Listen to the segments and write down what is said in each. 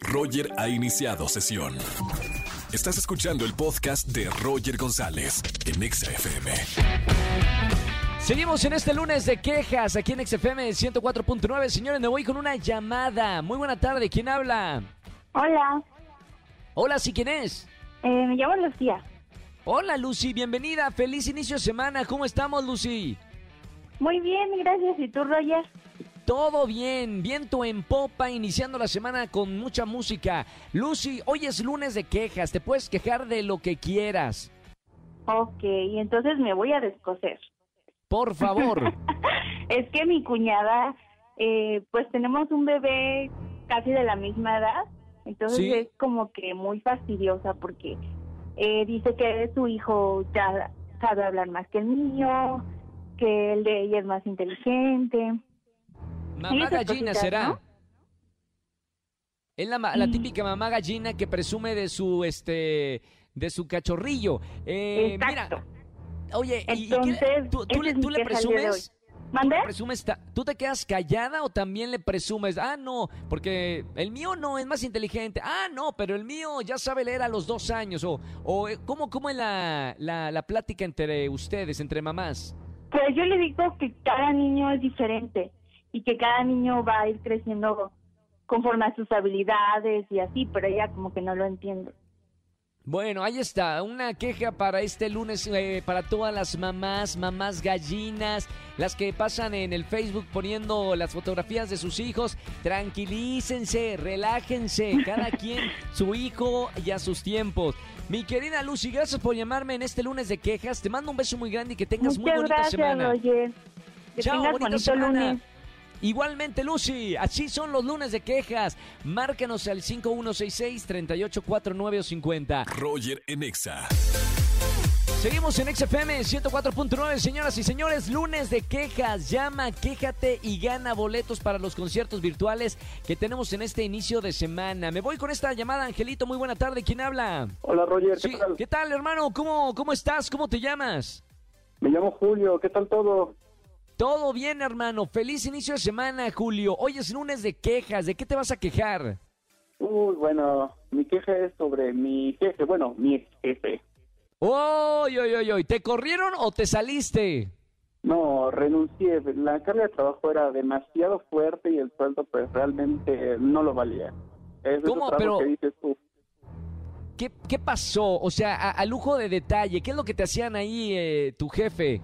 Roger ha iniciado sesión. Estás escuchando el podcast de Roger González en Exa FM. Seguimos en este lunes de quejas aquí en XFM 104.9. Señores, me voy con una llamada. Muy buena tarde. ¿Quién habla? Hola, Hola, ¿sí quién es? eh, me llamo Lucía. Hola, Lucy. Bienvenida. Feliz inicio de semana. ¿Cómo estamos, Lucy? Muy bien, gracias. ¿Y tú, Roger? Todo bien, viento en popa, iniciando la semana con mucha música. Lucy, hoy es lunes de quejas, te puedes quejar de lo que quieras. Ok, entonces me voy a descoser. Por favor. es que mi cuñada, eh, pues tenemos un bebé casi de la misma edad, entonces Sí. es como que muy fastidiosa porque eh, dice que su hijo ya sabe hablar más que el mío, que el de ella es más inteligente. Mamá gallina cositas, será. ¿no? Es la, la Mm. típica mamá gallina que presume de su este de su cachorrillo. Eh, Exacto. Mira, oye, ¿y- y qué- Entonces, tú, le, tú presumes? ¿Mande? presumes ¿Tú te quedas callada o también le presumes? Ah, no, porque el mío no es más inteligente. Ah, no, pero el mío ya sabe leer a los dos años. O, o eh, ¿cómo, cómo es la, la, la plática entre ustedes, entre mamás? Pues yo le digo que cada niño es diferente y que cada niño va a ir creciendo conforme a sus habilidades y así, pero ella como que no lo entiende. Bueno, ahí está, una queja para este lunes eh, para todas las mamás, mamás gallinas, las que pasan en el Facebook poniendo las fotografías de sus hijos. Tranquilícense, relájense, cada quien su hijo y a sus tiempos. Mi querida Lucy, gracias por llamarme en este lunes de quejas. Te mando un beso muy grande y que tengas muy Muchas bonita gracias, semana. Roger. Que Chao, tengas bonita bonito semana. lunes. Igualmente, Lucy, así son los lunes de quejas. Márcanos al 5166-3849 o 50. Roger en Exa. Seguimos en XFM 104.9, señoras y señores, lunes de quejas. Llama, quéjate y gana boletos para los conciertos virtuales que tenemos en este inicio de semana. Me voy con esta llamada, Angelito. Muy buena tarde. ¿Quién habla? Hola Roger, ¿qué Sí, tal? ¿Qué tal, hermano? ¿Cómo, ¿Cómo estás? ¿Cómo te llamas? Me llamo Julio, ¿qué tal todo? Todo bien, hermano. Feliz inicio de semana, Julio. Hoy es lunes de quejas. ¿De qué te vas a quejar? Uy, bueno, mi queja es sobre mi jefe, bueno, mi jefe. ¡Oy, oy, oy, oy! ¿Te corrieron o te saliste? No, renuncié, la carga de trabajo era demasiado fuerte y el sueldo pues realmente no lo valía. Es ¿Cómo? Pero- que dices tú. ¿Qué, qué pasó? O sea, a, a lujo de detalle, ¿qué es lo que te hacían ahí eh, tu jefe?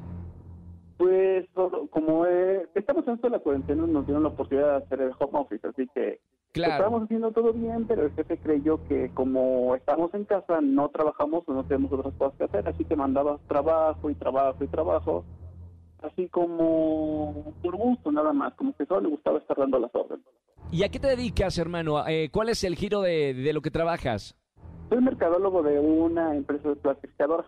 Pues como eh, estamos en esto de la cuarentena nos dieron la oportunidad de hacer el home office, así que Claro. estábamos haciendo todo bien, pero el jefe creyó que como estamos en casa no trabajamos o no tenemos otras cosas que hacer, así que mandaba trabajo y trabajo y trabajo, así como por gusto nada más, como que solo le gustaba estar dando las órdenes. ¿Y a qué te dedicas, hermano? Eh, ¿Cuál es el giro de, de lo que trabajas? Soy mercadólogo de una empresa de plastificadora.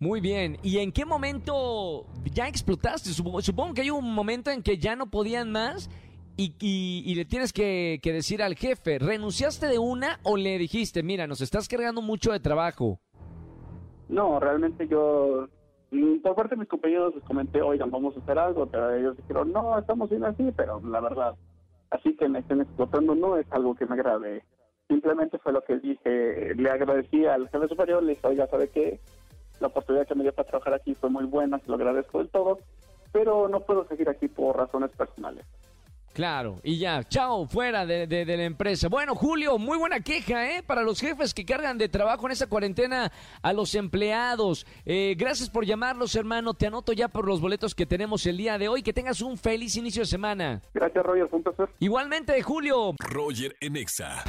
Muy bien. ¿Y en qué momento ya explotaste? Supongo, que hay un momento en que ya no podían más y, y- y le tienes que, que decir al jefe, ¿renunciaste de una o le dijiste, mira, nos estás cargando mucho de trabajo? No, realmente yo, mm, por parte de mis compañeros les comenté, oigan, vamos a hacer algo, pero ellos dijeron, no, estamos bien así, pero la verdad, así que me estén explotando no es algo que me agrade. Simplemente fue lo que dije, le agradecí al jefe superior, le dije, oiga, ¿sabe qué? La oportunidad que me dio para trabajar aquí fue muy buena, se lo agradezco del todo, pero no puedo seguir aquí por razones personales. Claro, y ya, chao, fuera de, de- de la empresa. Bueno, Julio, muy buena queja, ¿eh? Para los jefes que cargan de trabajo en esa cuarentena a los empleados. Eh, gracias por llamarlos, hermano. Te anoto ya por los boletos que tenemos el día de hoy. Que tengas un feliz inicio de semana. Gracias, Roger, fue un placer. Igualmente, Julio. Roger en Exa.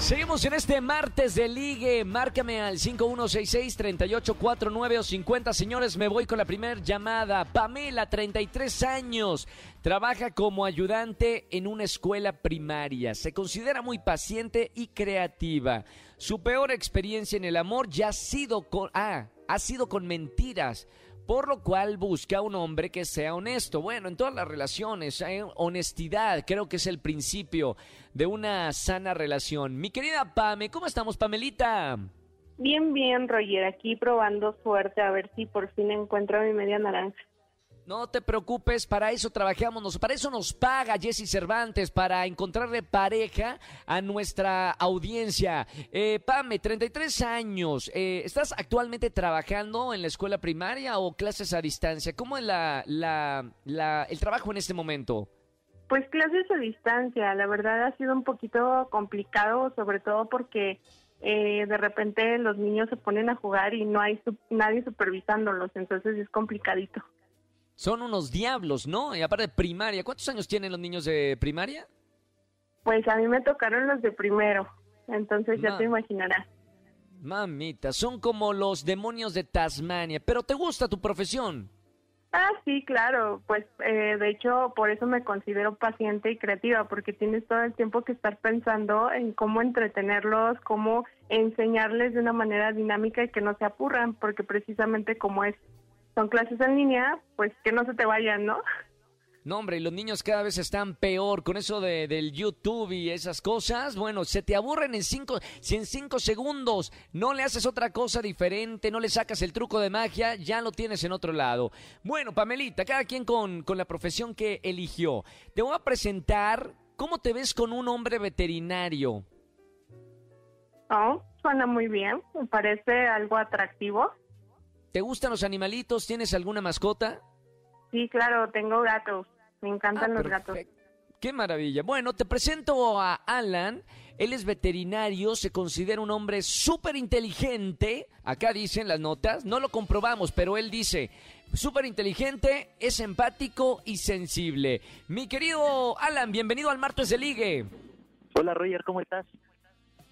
Seguimos en este martes de ligue. Márcame al 5166-3849 o 50. Señores, me voy con la primera llamada. Pamela, 33 años. Trabaja como ayudante en una escuela primaria. Se considera muy paciente y creativa. Su peor experiencia en el amor ya ha sido con, ah, ha sido con mentiras por lo cual busca un hombre que sea honesto. Bueno, en todas las relaciones, honestidad, creo que es el principio de una sana relación. Mi querida Pame, ¿cómo estamos, Pamelita? Bien, bien, Roger, aquí probando suerte a ver si por fin encuentro mi media naranja. No te preocupes, para eso trabajamos, para eso nos paga Jesse Cervantes, para encontrarle pareja a nuestra audiencia. Eh, Pame, 33 años, eh, ¿estás actualmente trabajando en la escuela primaria o clases a distancia? ¿Cómo es la, la- la- el trabajo en este momento? Pues clases a distancia, la verdad ha sido un poquito complicado, sobre todo porque eh, de repente los niños se ponen a jugar y no hay nadie supervisándolos, entonces es complicadito. Son unos diablos, ¿no? Y aparte de primaria, ¿cuántos años tienen los niños de primaria? Pues a mí me tocaron los de primero, entonces ya te imaginarás. Mamita, son como los demonios de Tasmania, pero ¿te gusta tu profesión? Ah, sí, claro, pues eh, de hecho por eso me considero paciente y creativa, porque tienes todo el tiempo que estar pensando en cómo entretenerlos, cómo enseñarles de una manera dinámica y que no se apurran, porque precisamente como es son clases en línea, pues que no se te vayan, ¿no? No, hombre, y los niños cada vez están peor con eso de, del YouTube y esas cosas. Bueno, se te aburren en cinco, si en cinco segundos no le haces otra cosa diferente, no le sacas el truco de magia, ya lo tienes en otro lado. Bueno, Pamelita, cada quien con, con la profesión que eligió. Te voy a presentar cómo te ves con un hombre veterinario. Oh, suena muy bien, me parece algo atractivo. ¿Te gustan los animalitos? ¿Tienes alguna mascota? Sí, claro, tengo gatos, me encantan Ah, los gatos. Qué maravilla. Bueno, te presento a Alan. Él es veterinario, se considera un hombre súper inteligente. Acá dicen las notas, no lo comprobamos, pero él dice, súper inteligente, es empático y sensible. Mi querido Alan, bienvenido al Martes de Ligue. Hola Roger, ¿cómo estás?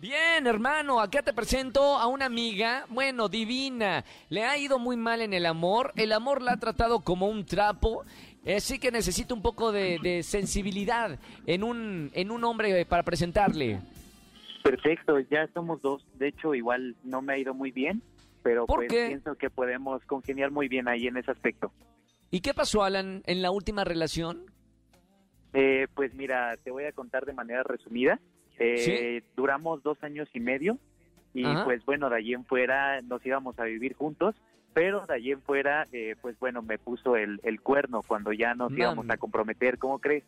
Bien, hermano, acá te presento a una amiga, bueno, divina. Le ha ido muy mal en el amor. El amor la ha tratado como un trapo. Así que necesita un poco de, de sensibilidad en un, en un hombre para presentarle. Perfecto, ya somos dos. De hecho, igual no me ha ido muy bien, pero ¿Por pues qué? pienso que podemos congeniar muy bien ahí en ese aspecto. ¿Y qué pasó, Alan, en la última relación? Eh, pues mira, te voy a contar de manera resumida. Eh, Duramos dos años y medio y Ajá. pues bueno, de allí en fuera nos íbamos a vivir juntos, pero de allí en fuera, eh, pues bueno, me puso el, el cuerno cuando ya nos Mami. íbamos a comprometer, ¿cómo crees?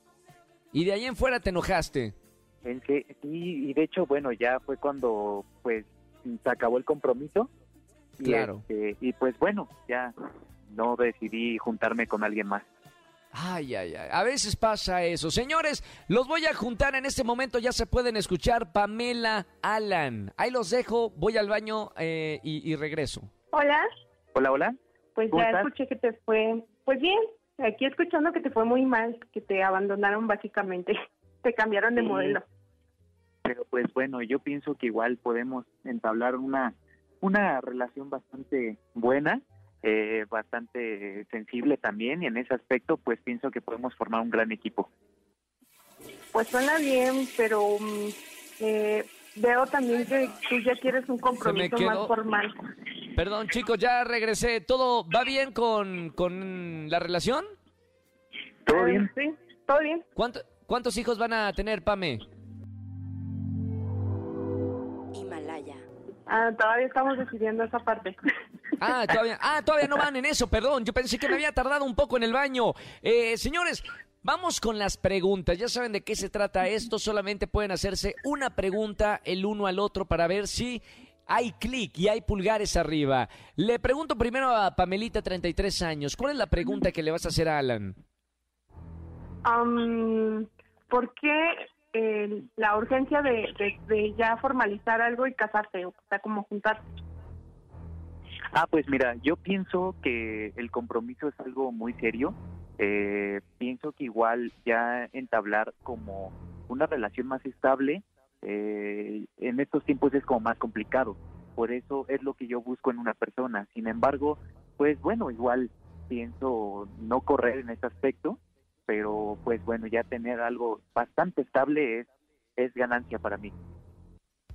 Y de ahí en fuera te enojaste. En que, y de hecho, bueno, ya fue cuando pues se acabó el compromiso. Y, Claro. este, y pues bueno, ya no decidí juntarme con alguien más. Ay, ay, ay. A veces pasa eso. Señores, los voy a juntar en este momento. Ya se pueden escuchar Pamela Alan. Ahí los dejo. Voy al baño eh, y, y regreso. Hola, Hola, hola. pues ¿Cómo ya estás? escuché que te fue, pues bien, aquí escuchando que te fue muy mal, que te abandonaron básicamente, te cambiaron de Sí. modelo. Pero pues bueno, yo pienso que igual podemos entablar una, una relación bastante buena, eh, bastante sensible también, y en ese aspecto pues pienso que podemos formar un gran equipo. Pues suena bien, pero mm, eh, veo también que tú ya quieres un compromiso quedó- más formal. Perdón, chicos, ya regresé. ¿Todo va bien con, con la relación? ¿Todo Eh, bien? Sí, todo bien. ¿Cuánto- ¿Cuántos hijos van a tener, Pame? Himalaya. Ah, todavía estamos decidiendo esa parte. Ah, todavía, ah, todavía no van en eso, perdón. Yo pensé que me había tardado un poco en el baño. Eh, señores, vamos con las preguntas. Ya saben de qué se trata esto. Solamente pueden hacerse una pregunta el uno al otro para ver si hay clic y hay pulgares arriba. Le pregunto primero a Pamelita, 33 años. ¿Cuál es la pregunta que le vas a hacer a Alan? Am, ¿Por qué eh, la urgencia de ya formalizar algo y casarse? O sea, como juntarse. Ah, pues mira, yo pienso que el compromiso es algo muy serio. Eh, pienso que igual ya entablar como una relación más estable eh, en estos tiempos es como más complicado. Por eso es lo que yo busco en una persona. Sin embargo, pues bueno, igual pienso no correr en ese aspecto, pero pues bueno, ya tener algo bastante estable es, es ganancia para mí.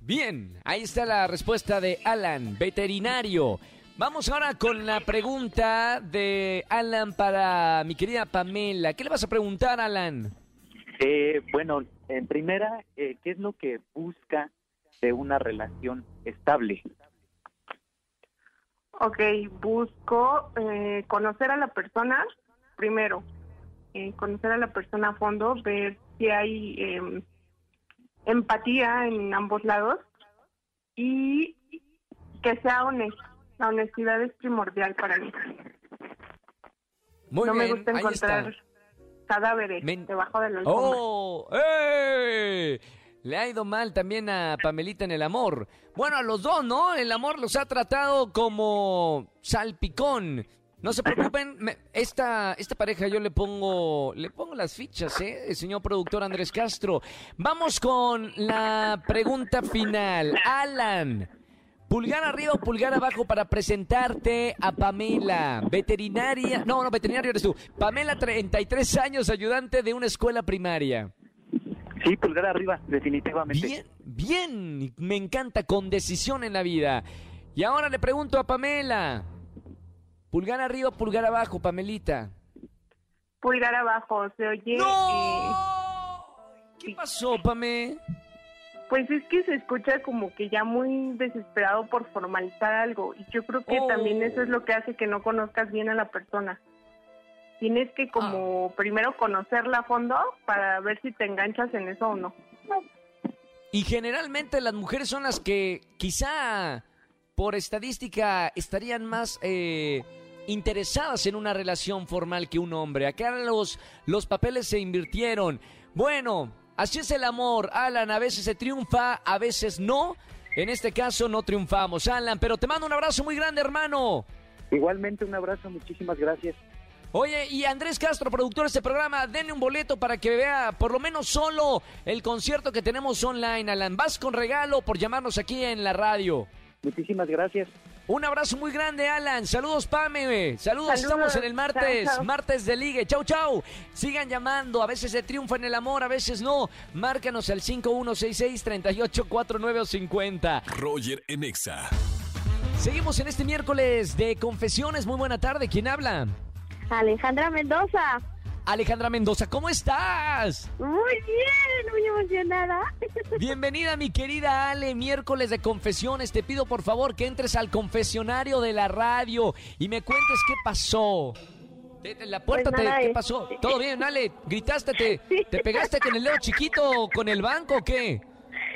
Bien, ahí está la respuesta de Alan, veterinario. Vamos ahora con la pregunta de Alan para mi querida Pamela. ¿Qué le vas a preguntar, Alan? Eh, bueno, en primera, eh, ¿qué es lo que busca de una relación estable? Ok, busco eh, conocer a la persona, primero, eh, conocer a la persona a fondo, ver si hay em, empatía en ambos lados y que sea honesto. La honestidad es primordial para mí. Muy no bien, me gusta encontrar cadáveres Men- debajo de alfombra. ¡Oh! ¡Eh! Le ha ido mal también a Pamelita en el amor. Bueno, a los dos, ¿no? El amor los ha tratado como salpicón. No se preocupen, me- esta, esta pareja yo le pongo, le pongo las fichas, ¿eh? El señor productor Andrés Castro. Vamos con la pregunta final. Alan, pulgar arriba o pulgar abajo para presentarte a Pamela, veterinaria, no, no, veterinario eres tú. Pamela, 33 años, ayudante de una escuela primaria. Sí, pulgar arriba, definitivamente. Bien, bien, me encanta, con decisión en la vida. Y ahora le pregunto a Pamela, pulgar arriba o pulgar abajo, Pamelita. Pulgar abajo, se oye. eh, ¡No! ¿Qué pasó, Pame? Pues es que se escucha como que ya muy desesperado por formalizar algo y yo creo que también eso es lo que hace que no conozcas bien a la persona. Tienes que como primero conocerla a fondo para ver si te enganchas en eso o no. Y generalmente las mujeres son las que quizá por estadística estarían más eh, interesadas en una relación formal que un hombre. Acá los, los papeles se invirtieron. Bueno, así es el amor, Alan. A veces se triunfa, a veces no. En este caso no triunfamos, Alan. Pero te mando un abrazo muy grande, hermano. Igualmente un abrazo, muchísimas gracias. Oye, y Andrés Castro, productor de este programa, denle un boleto para que vea por lo menos solo el concierto que tenemos online, Alan. Vas con regalo por llamarnos aquí en la radio. Muchísimas gracias. Un abrazo muy grande, Alan. Saludos, Pame. Saludos, Saludos. estamos en el martes, Chao, chao. martes de ligue. Chau, chau. Sigan llamando. A veces se triunfa en el amor, a veces no. Márcanos al 5166-384950. Roger en Exa. Seguimos en este miércoles de confesiones. Muy buena tarde. ¿Quién habla? Alejandra Mendoza. Alejandra Mendoza, ¿cómo estás? Muy bien, muy emocionada. Bienvenida mi querida Ale, miércoles de confesiones. Te pido por favor que entres al confesionario de la radio y me cuentes qué pasó. La puerta, Pues te- nada, ¿qué este- pasó? ¿Todo bien, Ale? ¿Gritaste? ¿Te, te pegaste con el dedo chiquito con el banco o qué?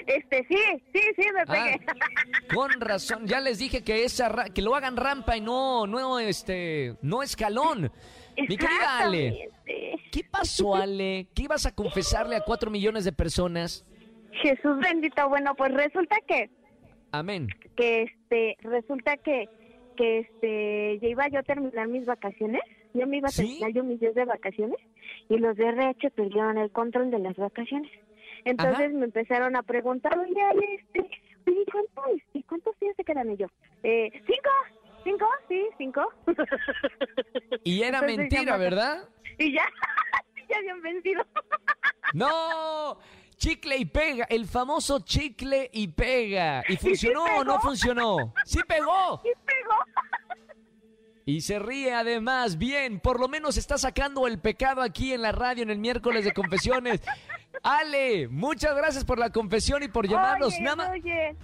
Este, sí, sí, sí, me Ah, pegué. con razón, ya les dije que esa que lo hagan rampa y no, no, este, no escalón. Mi querida Ale, ¿qué pasó, Ale? ¿Qué ibas a confesarle a cuatro millones de personas? Jesús bendito. Bueno, pues resulta que, Amén. que este, resulta que, que este, ya iba yo a terminar mis vacaciones. Yo me iba a ¿Sí? terminar yo mis días de vacaciones y los de RH perdieron el control de las vacaciones. Entonces Ajá. me empezaron a preguntar, oye, este, oye, ¿cuánto, este, ¿cuántos días se quedan? Y yo, eh, cinco, cinco, sí, cinco. Y era Entonces, mentira, ¿verdad? Y ya, ya habían vencido. No, chicle y pega, el famoso chicle y pega. ¿Y funcionó o no funcionó? Sí pegó. y pegó. Y se ríe además, bien, por lo menos está sacando el pecado aquí en la radio en el miércoles de confesiones. Ale, muchas gracias por la confesión y por llamarnos. Oye, nada oye,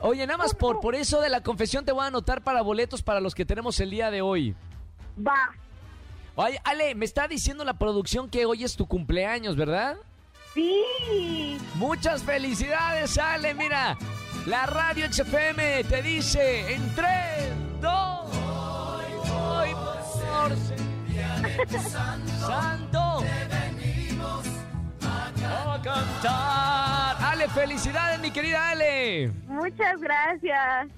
oye, nada más por, por eso de la confesión te voy a anotar para boletos para los que tenemos el día de hoy. va. Oye, Ale, me está diciendo la producción que hoy es tu cumpleaños, ¿verdad? Sí. Muchas felicidades, Ale. Mira, la radio XFM te dice en 3, 2, hoy por ser santo. A cantar. Ale, felicidades, mi querida Ale. Muchas gracias.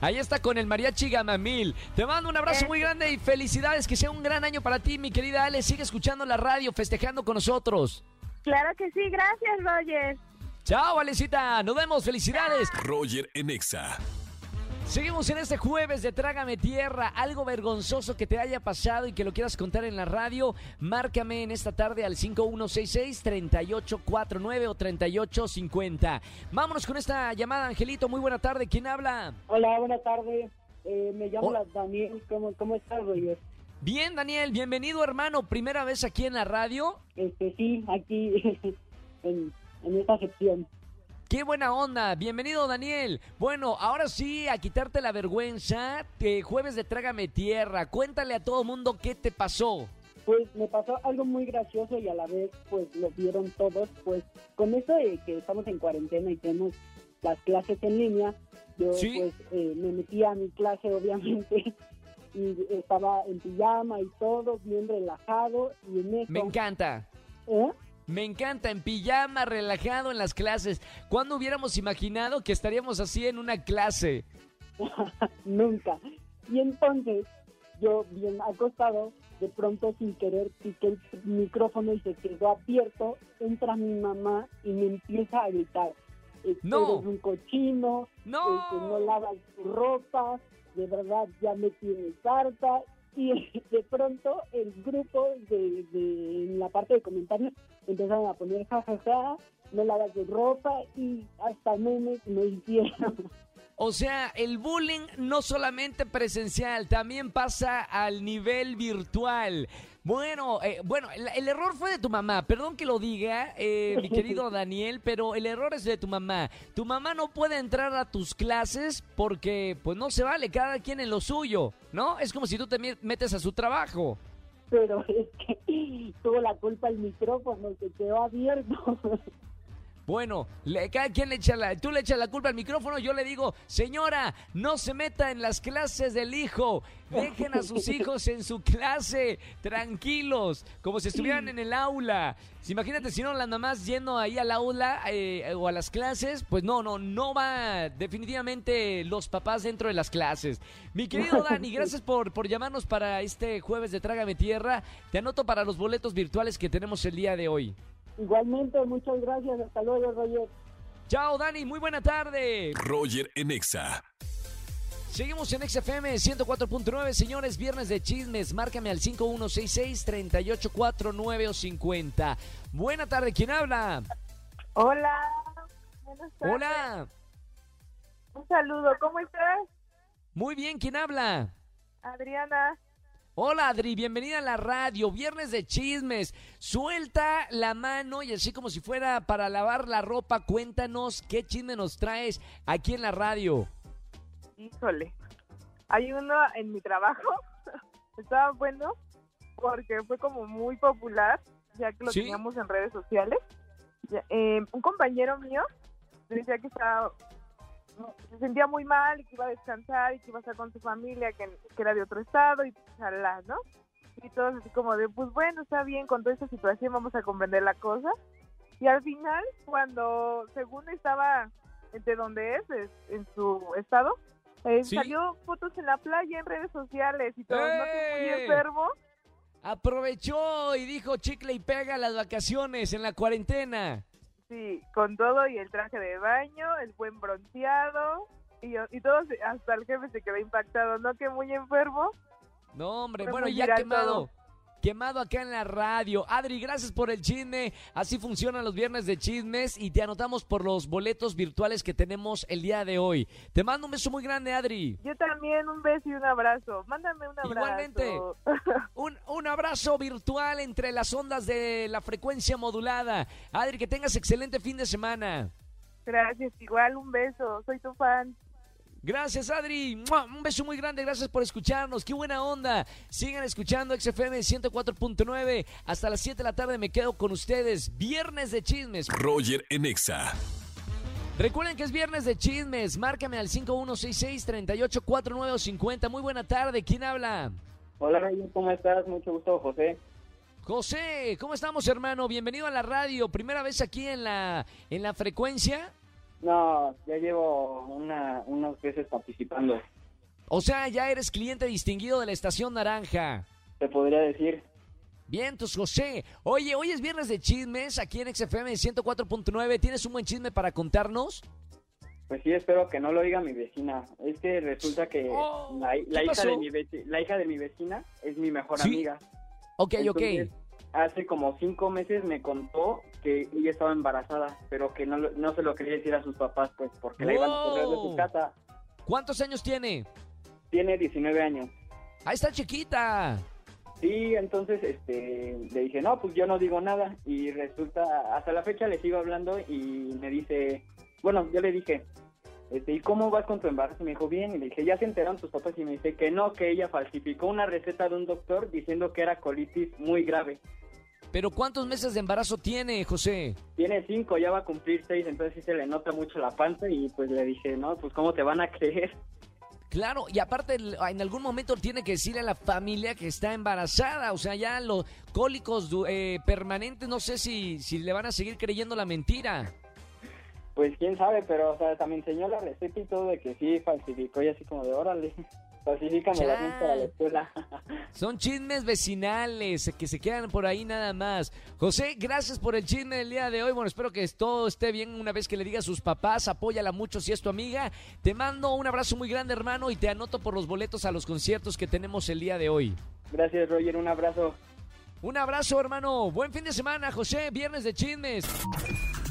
Ahí está con el mariachi Gamamil. Te mando un abrazo muy grande y felicidades. Que sea un gran año para ti, mi querida Ale. Sigue escuchando la radio, festejando con nosotros. Claro que sí, gracias, Roger. Chao, Alecita. Nos vemos. Felicidades. Roger en Exa. Seguimos en este jueves de Trágame Tierra. Algo vergonzoso que te haya pasado y que lo quieras contar en la radio, márcame en esta tarde al 5166-3849 o 3850. Vámonos con esta llamada, Angelito. Muy buena tarde. ¿Quién habla? Hola, buenas tardes. Eh, me llamo Oh. la- Daniel. ¿Cómo, cómo estás, Roger? Bien, Daniel. Bienvenido, hermano. Primera vez aquí en la radio. Este, sí, aquí en, en esta sección. Qué buena onda. Bienvenido, Daniel. Bueno, ahora sí, a quitarte la vergüenza. jueves de Trágame Tierra. Cuéntale a todo mundo qué te pasó. Pues me pasó algo muy gracioso y a la vez pues lo vieron todos, pues con eso de que estamos en cuarentena y tenemos las clases en línea, yo Sí. pues eh, me metí a mi clase obviamente y estaba en pijama y todo, bien relajado y en eso... Me encanta. ¿Eh? Me encanta, en pijama, relajado en las clases. ¿Cuándo hubiéramos imaginado que estaríamos así en una clase? Nunca. Y entonces, yo bien acostado, de pronto sin querer piqué el micrófono y se quedó abierto, entra mi mamá y me empieza a gritar. "Este, No. Eres un cochino, ¡No! este, no lavas tu ropa, de verdad ya me tienes harta. Y de pronto el grupo de, de en la parte de comentarios empezaron a poner jajaja, no lavas tu ropa y hasta memes me hicieron. O sea, el bullying no solamente presencial, también pasa al nivel virtual. Bueno, eh, bueno, el, el error fue de tu mamá. Perdón que lo diga, eh, mi querido Daniel, pero el error es de tu mamá. Tu mamá no puede entrar a tus clases porque, pues, no se vale. Cada quien en lo suyo, ¿no? Es como si tú te metes a su trabajo. Pero es que tuvo la culpa el micrófono, se quedó abierto. Bueno, le- cada quien le echa la, tú le echas la culpa al micrófono, yo le digo, señora, no se meta en las clases del hijo, dejen a sus hijos en su clase, tranquilos, como si estuvieran en el aula. Imagínate si no las mamás yendo ahí al aula eh, o a las clases, pues no, no, no va definitivamente los papás dentro de las clases. Mi querido Dani, gracias por, por llamarnos para este jueves de Trágame Tierra. Te anoto para los boletos virtuales que tenemos el día de hoy. Igualmente, muchas gracias, hasta luego, Roger. Chao, Dani, muy buena tarde. Roger en Exa. Seguimos en XFM 104.9, señores, viernes de chismes. Márcame al 5166-3849 o 50. Buena tarde, ¿quién habla? Hola. Buenas tardes. Hola. Un saludo. ¿Cómo estás, Muy bien, ¿quién habla? Adriana? Hola, Adri, bienvenida a la radio. Viernes de chismes. Suelta la mano y así como si fuera para lavar la ropa, cuéntanos qué chisme nos traes aquí en la radio. Híjole. Hay uno en mi trabajo. Estaba bueno porque fue como muy popular, ya que lo ¿Sí? teníamos en redes sociales. Eh, un compañero mío decía que estaba se sentía muy mal y que iba a descansar y que iba a estar con su familia, que, que era de otro estado y chalá, ¿no? Y todos así como de, pues bueno, está bien, con toda esta situación vamos a comprender la cosa. Y al final, cuando según estaba de donde es, es- en su estado, eh, Sí. salió fotos en la playa, en redes sociales y todo, ¿no? Que muy ¡Eh! enfermo. Aprovechó y dijo chicle y pega las vacaciones en la cuarentena. Sí, con todo y el traje de baño, el buen bronceado. Y, y todos, hasta el jefe se quedó impactado, ¿no? Que muy enfermo. No, hombre, bueno, ya quemado. todo. Quemado acá en la radio. Adri, gracias por el chisme. Así funcionan los viernes de chismes y te anotamos por los boletos virtuales que tenemos el día de hoy. Te mando un beso muy grande, Adri. Yo también, un beso y un abrazo. Mándame un abrazo. Igualmente. Un, un abrazo virtual entre las ondas de la frecuencia modulada. Adri, que tengas excelente fin de semana. Gracias, igual un beso. Soy tu fan. Gracias, Adri. Un beso muy grande. Gracias por escucharnos. Qué buena onda. Sigan escuchando XFM 104.9. Hasta las 7 de la tarde me quedo con ustedes. Viernes de chismes. Roger en Exa. Recuerden que es viernes de chismes. Márcame al 5166-384950. Muy buena tarde. ¿Quién habla? Hola, Roger, ¿cómo estás? Mucho gusto, José. José, ¿cómo estamos, hermano? Bienvenido a la radio. Primera vez aquí en la, en la frecuencia. No, ya llevo una, unos meses participando, O sea, ya eres cliente distinguido de la estación Naranja. te podría decir. Bien, entonces, José. Oye, hoy es viernes de chismes aquí en XFM 104.9. ¿Tienes un buen chisme para contarnos? Pues sí, espero que no lo oiga mi vecina. Es que resulta que Oh, la, la ¿qué hija de mi veci- la hija de mi vecina es mi mejor Sí. amiga. Ok, Entonces, ok. Hace como cinco meses me contó que ella estaba embarazada, pero que no, no se lo quería decir a sus papás, pues porque la iban a correr de Wow. su casa. ¿Cuántos años tiene? Tiene 19 años. Ahí está chiquita. Sí, entonces este, le dije, no, pues yo no digo nada. Y resulta, hasta la fecha le sigo hablando y me dice, bueno, yo le dije, este, ¿y cómo vas con tu embarazo? Y me dijo, bien, y le dije, ¿ya se enteraron tus papás? Y me dice que no, que ella falsificó una receta de un doctor diciendo que era colitis muy grave. Pero ¿cuántos meses de embarazo tiene, José? Tiene cinco, ya va a cumplir seis, entonces sí se le nota mucho la panza y pues le dije, no, pues ¿cómo te van a creer? Claro, y aparte en algún momento tiene que decirle a la familia que está embarazada, o sea, ya los cólicos eh, permanentes, no sé si, si le van a seguir creyendo la mentira. Pues quién sabe, pero o sea, me enseñó la receta y todo de que sí falsificó y así como de órale, falsifícame la para la escuela. Son chismes vecinales que se quedan por ahí nada más. José, gracias por el chisme del día de hoy. Bueno, espero que todo esté bien una vez que le diga a sus papás. Apóyala mucho si es tu amiga. Te mando un abrazo muy grande, hermano, y te anoto por los boletos a los conciertos que tenemos el día de hoy. Gracias, Roger, un abrazo. Un abrazo, hermano. Buen fin de semana, José. Viernes de chismes.